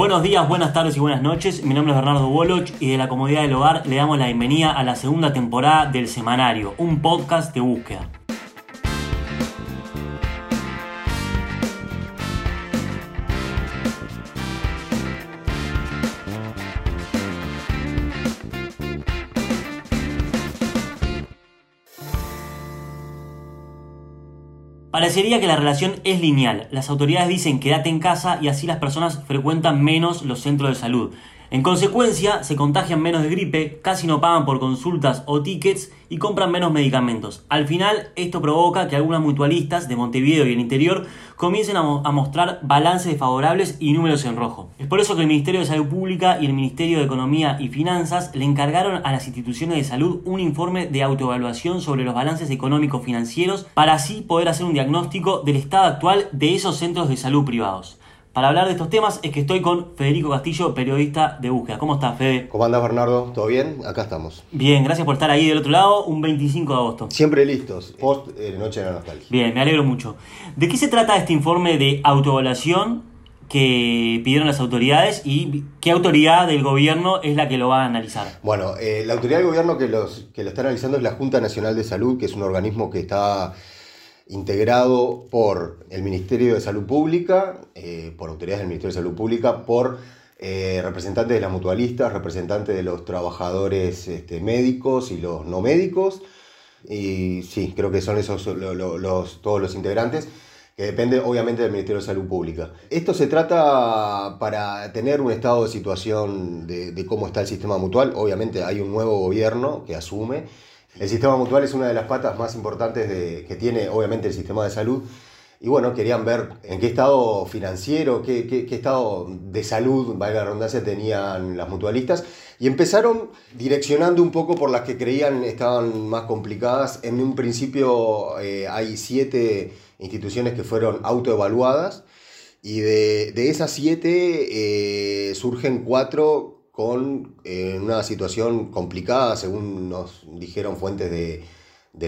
Buenos días, buenas tardes y buenas noches. Mi nombre es Bernardo Boloch y de la comodidad del hogar le damos la bienvenida a la segunda temporada del Semanario, un podcast de búsqueda. Parecería que la relación es lineal. Las autoridades dicen quédate en casa y así las personas frecuentan menos los centros de salud. En consecuencia, se contagian menos de gripe, casi no pagan por consultas o tickets y compran menos medicamentos. Al final, esto provoca que algunas mutualistas de Montevideo y el interior comiencen a, mostrar balances favorables y números en rojo. Es por eso que el Ministerio de Salud Pública y el Ministerio de Economía y Finanzas le encargaron a las instituciones de salud un informe de autoevaluación sobre los balances económicos financieros para así poder hacer un diagnóstico del estado actual de esos centros de salud privados. Para hablar de estos temas es que estoy con Federico Castillo, periodista de búsqueda. ¿Cómo estás, Fede? ¿Cómo andás, Bernardo? ¿Todo bien? Acá estamos. Bien, gracias por estar ahí del otro lado, un 25 de agosto. Siempre listos, post eh, Noche de la Nostalgia. Bien, me alegro mucho. ¿De qué se trata este informe de autoevaluación que pidieron las autoridades y qué autoridad del gobierno es la que lo va a analizar? Bueno, eh, la autoridad del gobierno que, los, que lo está analizando es la Junta Nacional de Salud, que es un organismo que está integrado por el Ministerio de Salud Pública, eh, por autoridades del Ministerio de Salud Pública, por eh, representantes de las mutualistas, representantes de los trabajadores este, médicos y los no médicos. Y sí, creo que son esos todos los integrantes, que depende obviamente del Ministerio de Salud Pública. Esto se trata para tener un estado de situación de cómo está el sistema mutual. Obviamente hay un nuevo gobierno que asume el sistema mutual es una de las patas más importantes que tiene obviamente el sistema de salud. Y bueno, querían ver en qué estado financiero, qué, estado de salud, valga la redundancia, tenían las mutualistas. Y empezaron direccionando un poco por las que creían estaban más complicadas. En un principio eh, hay siete instituciones que fueron autoevaluadas. Y de, de esas siete eh, surgen cuatro con eh, una situación complicada, según nos dijeron fuentes de,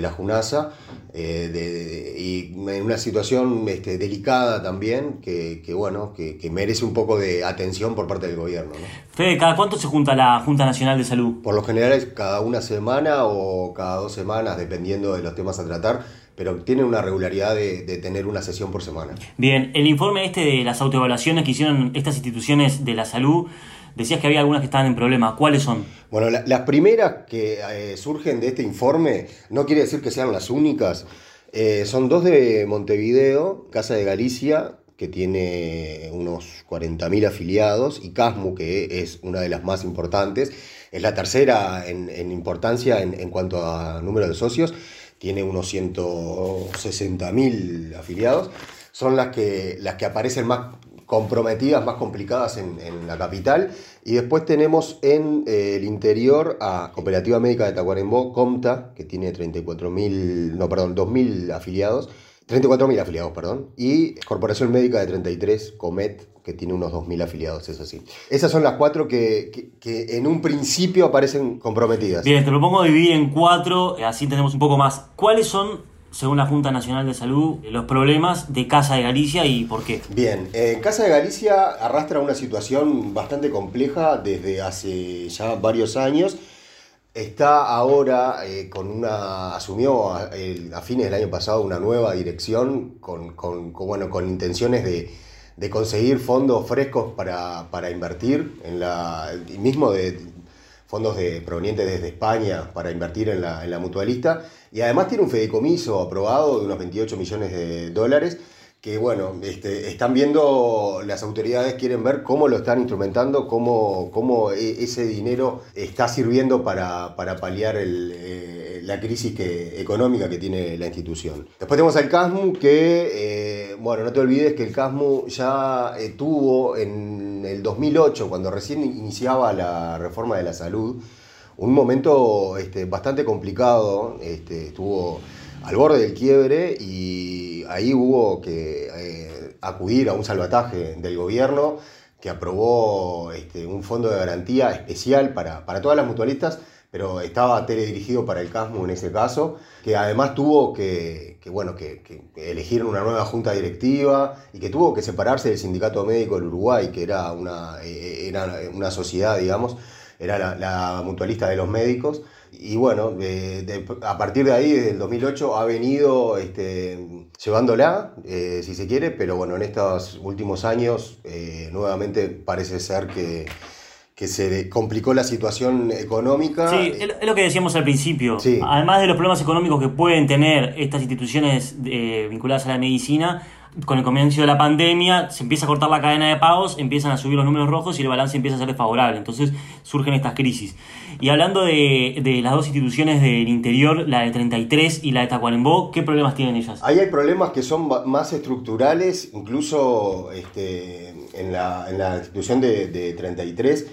la JUNASA, eh, y en una situación este, delicada también, que, bueno, que, merece un poco de atención por parte del gobierno. Fede, ¿cada cuánto se junta la Junta Nacional de Salud? Por lo general es cada una semana o cada dos semanas, dependiendo de los temas a tratar pero tiene una regularidad de, de, tener una sesión por semana. Bien, el informe este de las autoevaluaciones que hicieron estas instituciones de la salud Decías que había algunas que estaban en problema. ¿Cuáles son? Bueno, las primeras que eh, surgen de este informe, no quiere decir que sean las únicas, eh, son dos de Montevideo, Casa de Galicia, que tiene unos 40.000 afiliados, y Casmu, que es una de las más importantes, es la tercera en, importancia en, en, cuanto a número de socios, tiene unos 160.000 afiliados, son las que, las que aparecen más comprometidas, más complicadas en, la capital. Y después tenemos en eh, el interior a Cooperativa Médica de Tacuarembó, Comta, que tiene 34.000, no, perdón, 2.000 afiliados. 34.000 afiliados, perdón. Y Corporación Médica de 33, Comet, que tiene unos 2.000 afiliados, eso sí. Esas son las cuatro que, que, en un principio aparecen comprometidas. Bien, te propongo dividir en cuatro, así tenemos un poco más. ¿Cuáles son según la Junta Nacional de Salud, los problemas de Casa de Galicia y por qué. Bien, eh, Casa de Galicia arrastra una situación bastante compleja desde hace ya varios años. Está ahora eh, con una. asumió a, fines del año pasado una nueva dirección con, bueno, con intenciones de, conseguir fondos frescos para, para invertir en la. mismo de fondos de, provenientes desde España para invertir en la, en la mutualista y además tiene un fideicomiso aprobado de unos 28 millones de dólares que bueno, este, están viendo, las autoridades quieren ver cómo lo están instrumentando, cómo, cómo e, ese dinero está sirviendo para, para paliar eh, la crisis económica que tiene la institución. Después tenemos al CASMU que, eh, bueno, no te olvides que el CASMU ya eh, tuvo en el 2008, cuando recién iniciaba la reforma de la salud, un momento este, bastante complicado, este, estuvo al borde del quiebre y ahí hubo que eh, acudir a un salvataje del gobierno que aprobó este, un fondo de garantía especial para, para todas las mutualistas, pero estaba teledirigido para el CASMU en ese caso, que además tuvo que, bueno, que, elegir una nueva junta directiva y que tuvo que separarse del Sindicato Médico del Uruguay, que era una, eh, era una sociedad, digamos, era la, mutualista de los médicos. Y bueno, a partir de ahí, desde el 2008, ha venido este, llevándola, eh, si se quiere, pero bueno, en estos últimos años eh, nuevamente parece ser que que se complicó la situación económica. Sí, es lo que decíamos al principio. Además de los problemas económicos que pueden tener estas instituciones eh, vinculadas a la medicina, con el comienzo de la pandemia se empieza a cortar la cadena de pagos, empiezan a subir los números rojos y el balance empieza a ser desfavorable. Entonces surgen estas crisis. Y hablando de, las dos instituciones del interior, la de 33 y la de Tacuarembó, ¿qué problemas tienen ellas? Ahí hay problemas que son más estructurales, incluso este, en, la, en la institución de, de 33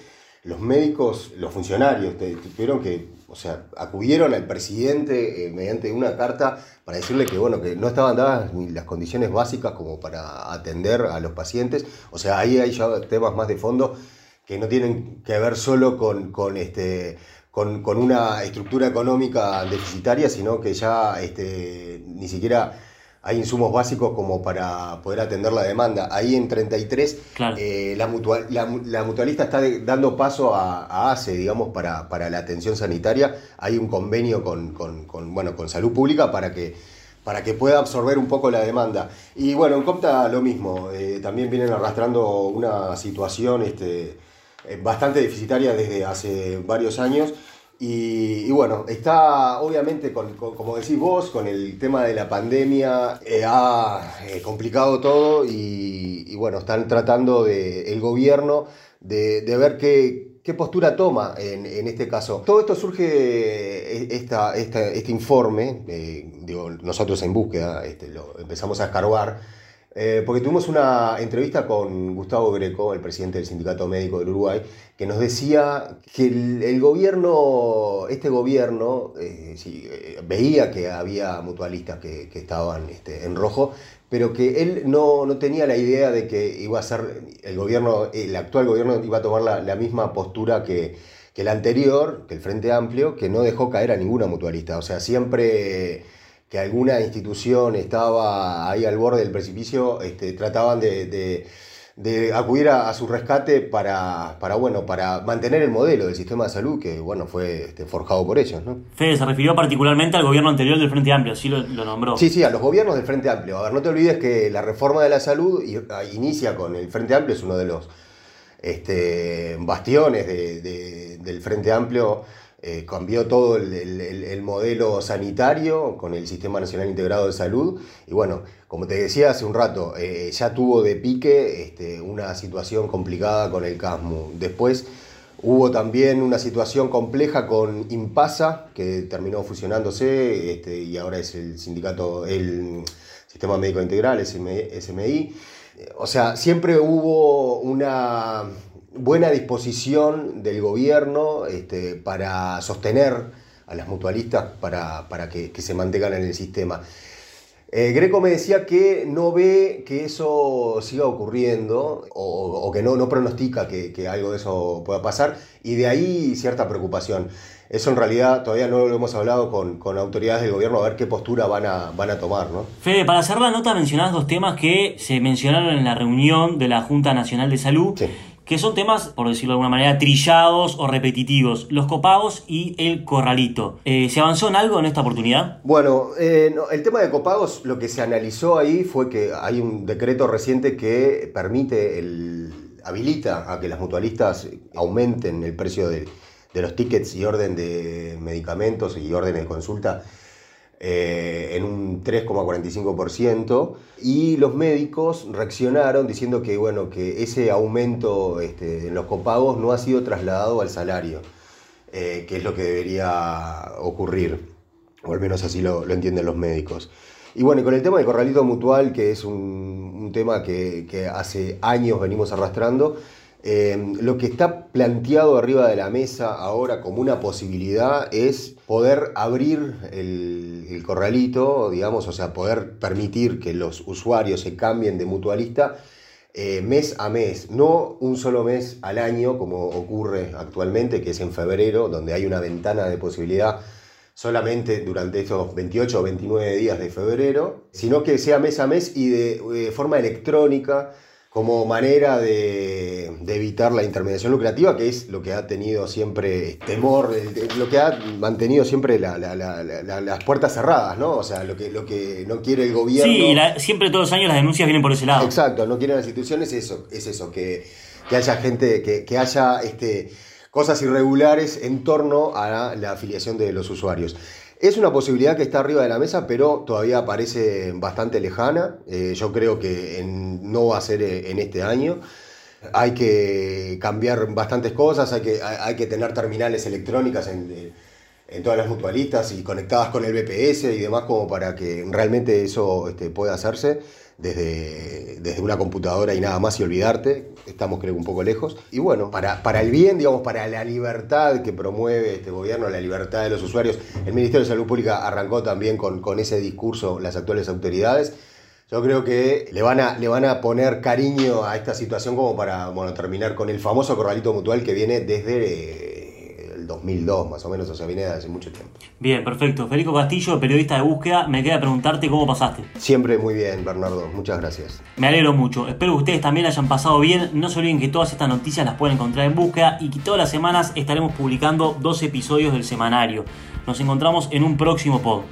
los médicos, los funcionarios, tuvieron que, o sea, acudieron al presidente eh, mediante una carta para decirle que, bueno, que no estaban dadas ni las condiciones básicas como para atender a los pacientes. O sea, ahí hay ya temas más de fondo que no tienen que ver solo con, con este, con, con, una estructura económica deficitaria, sino que ya este, ni siquiera hay insumos básicos como para poder atender la demanda. Ahí en 33 eh, la, la, mutualista está dando paso a, ACE, digamos, para, para, la atención sanitaria. Hay un convenio con, bueno, con salud pública para que, para que pueda absorber un poco la demanda. Y bueno, en Compta lo mismo, eh, también vienen arrastrando una situación este, bastante deficitaria desde hace varios años. Y, bueno, está obviamente, con, como decís vos, con el tema de la pandemia, eh, ha eh, complicado todo y, bueno, están tratando de, el gobierno de, ver qué, qué, postura toma en, este caso. Todo esto surge, eh, esta, este informe, digo, nosotros en búsqueda este, lo empezamos a escarbar eh, porque tuvimos una entrevista con Gustavo Greco, el presidente del Sindicato Médico del Uruguay, que nos decía que el, gobierno, este gobierno, eh, eh, veía que había mutualistas que, estaban este, en rojo, pero que él no, tenía la idea de que iba a ser el gobierno, el actual gobierno iba a tomar la, misma postura que, que el anterior, que el Frente Amplio, que no dejó caer a ninguna mutualista. O sea, siempre que alguna institución estaba ahí al borde del precipicio, este, trataban de, acudir a, su rescate para, para, bueno, para mantener el modelo del sistema de salud que bueno, fue este, forjado por ellos. ¿no? Fede se refirió particularmente al gobierno anterior del Frente Amplio, así lo, nombró. Sí, sí, a los gobiernos del Frente Amplio. A ver, no te olvides que la reforma de la salud inicia con el Frente Amplio, es uno de los este, bastiones del Frente Amplio eh, cambió todo el, modelo sanitario con el Sistema Nacional Integrado de Salud. Y bueno, como te decía hace un rato, eh, ya tuvo de pique este, una situación complicada con el CASMU. Después hubo también una situación compleja con IMPASA, que terminó fusionándose este, y ahora es el sindicato, el Sistema Médico Integral, SMI. O sea, siempre hubo una buena disposición del gobierno este, para sostener a las mutualistas para, para que, se mantengan en el sistema. Eh, Greco me decía que no ve que eso siga ocurriendo o, que no, no pronostica que, algo de eso pueda pasar y de ahí cierta preocupación. Eso en realidad todavía no lo hemos hablado con, autoridades del gobierno a ver qué postura van a, van a tomar. ¿no? Fede, para hacer la nota mencionás dos temas que se mencionaron en la reunión de la Junta Nacional de Salud. Sí que son temas, por decirlo de alguna manera, trillados o repetitivos, los copagos y el corralito. Eh, ¿Se avanzó en algo en esta oportunidad? Bueno, eh, el tema de copagos, lo que se analizó ahí fue que hay un decreto reciente que permite, el, habilita a que las mutualistas aumenten el precio de, de los tickets y orden de medicamentos y orden de consulta eh, en un 3,45% y los médicos reaccionaron diciendo que, bueno, que ese aumento este, en los copagos no ha sido trasladado al salario, eh, que es lo que debería ocurrir, o al menos así lo, entienden los médicos. Y bueno, con el tema del corralito mutual, que es un, tema que hace años venimos arrastrando, Em, lo que está planteado arriba de la mesa ahora como una posibilidad es poder abrir el, corralito, digamos, o sea, poder permitir que los usuarios se cambien de mutualista eh, mes a mes, no un solo mes al año como ocurre actualmente, que es en febrero, donde hay una ventana de posibilidad solamente durante esos 28 o 29 días de febrero, sino que sea mes a mes y de, forma electrónica como manera de, evitar la intermediación lucrativa, que es lo que ha tenido siempre temor, lo que ha mantenido siempre las puertas cerradas, ¿no? O sea, lo que, lo que no quiere el gobierno. Sí, siempre todos los años las denuncias vienen por ese lado. Exacto, no quieren las instituciones, eso, es eso, que, haya gente, que, que haya este cosas irregulares en torno a la afiliación de los usuarios. Es una posibilidad que está arriba de la mesa, pero todavía parece bastante lejana. Eh, yo creo que no va a ser eh, en este año. Hay que cambiar bastantes cosas, hay que, tener terminales electrónicas en, en, todas las mutualistas y conectadas con el BPS y demás como para que realmente eso este, pueda hacerse desde, desde una computadora y nada más y olvidarte. Estamos creo un poco lejos. Y bueno, para, para el bien, digamos, para la libertad que promueve este gobierno, la libertad de los usuarios, el Ministerio de Salud Pública arrancó también con, con ese discurso las actuales autoridades. Yo creo que le van, a, le van a poner cariño a esta situación como para bueno, terminar con el famoso corralito mutual que viene desde 2002 más o menos, o sea, viene de hace mucho tiempo. Bien, perfecto. Federico Castillo, periodista de búsqueda, me queda preguntarte cómo pasaste. Siempre muy bien, Bernardo, muchas gracias. Me alegro mucho, espero que ustedes también hayan pasado bien, no se olviden que todas estas noticias las pueden encontrar en búsqueda y que todas las semanas estaremos publicando dos episodios del semanario. Nos encontramos en un próximo pod.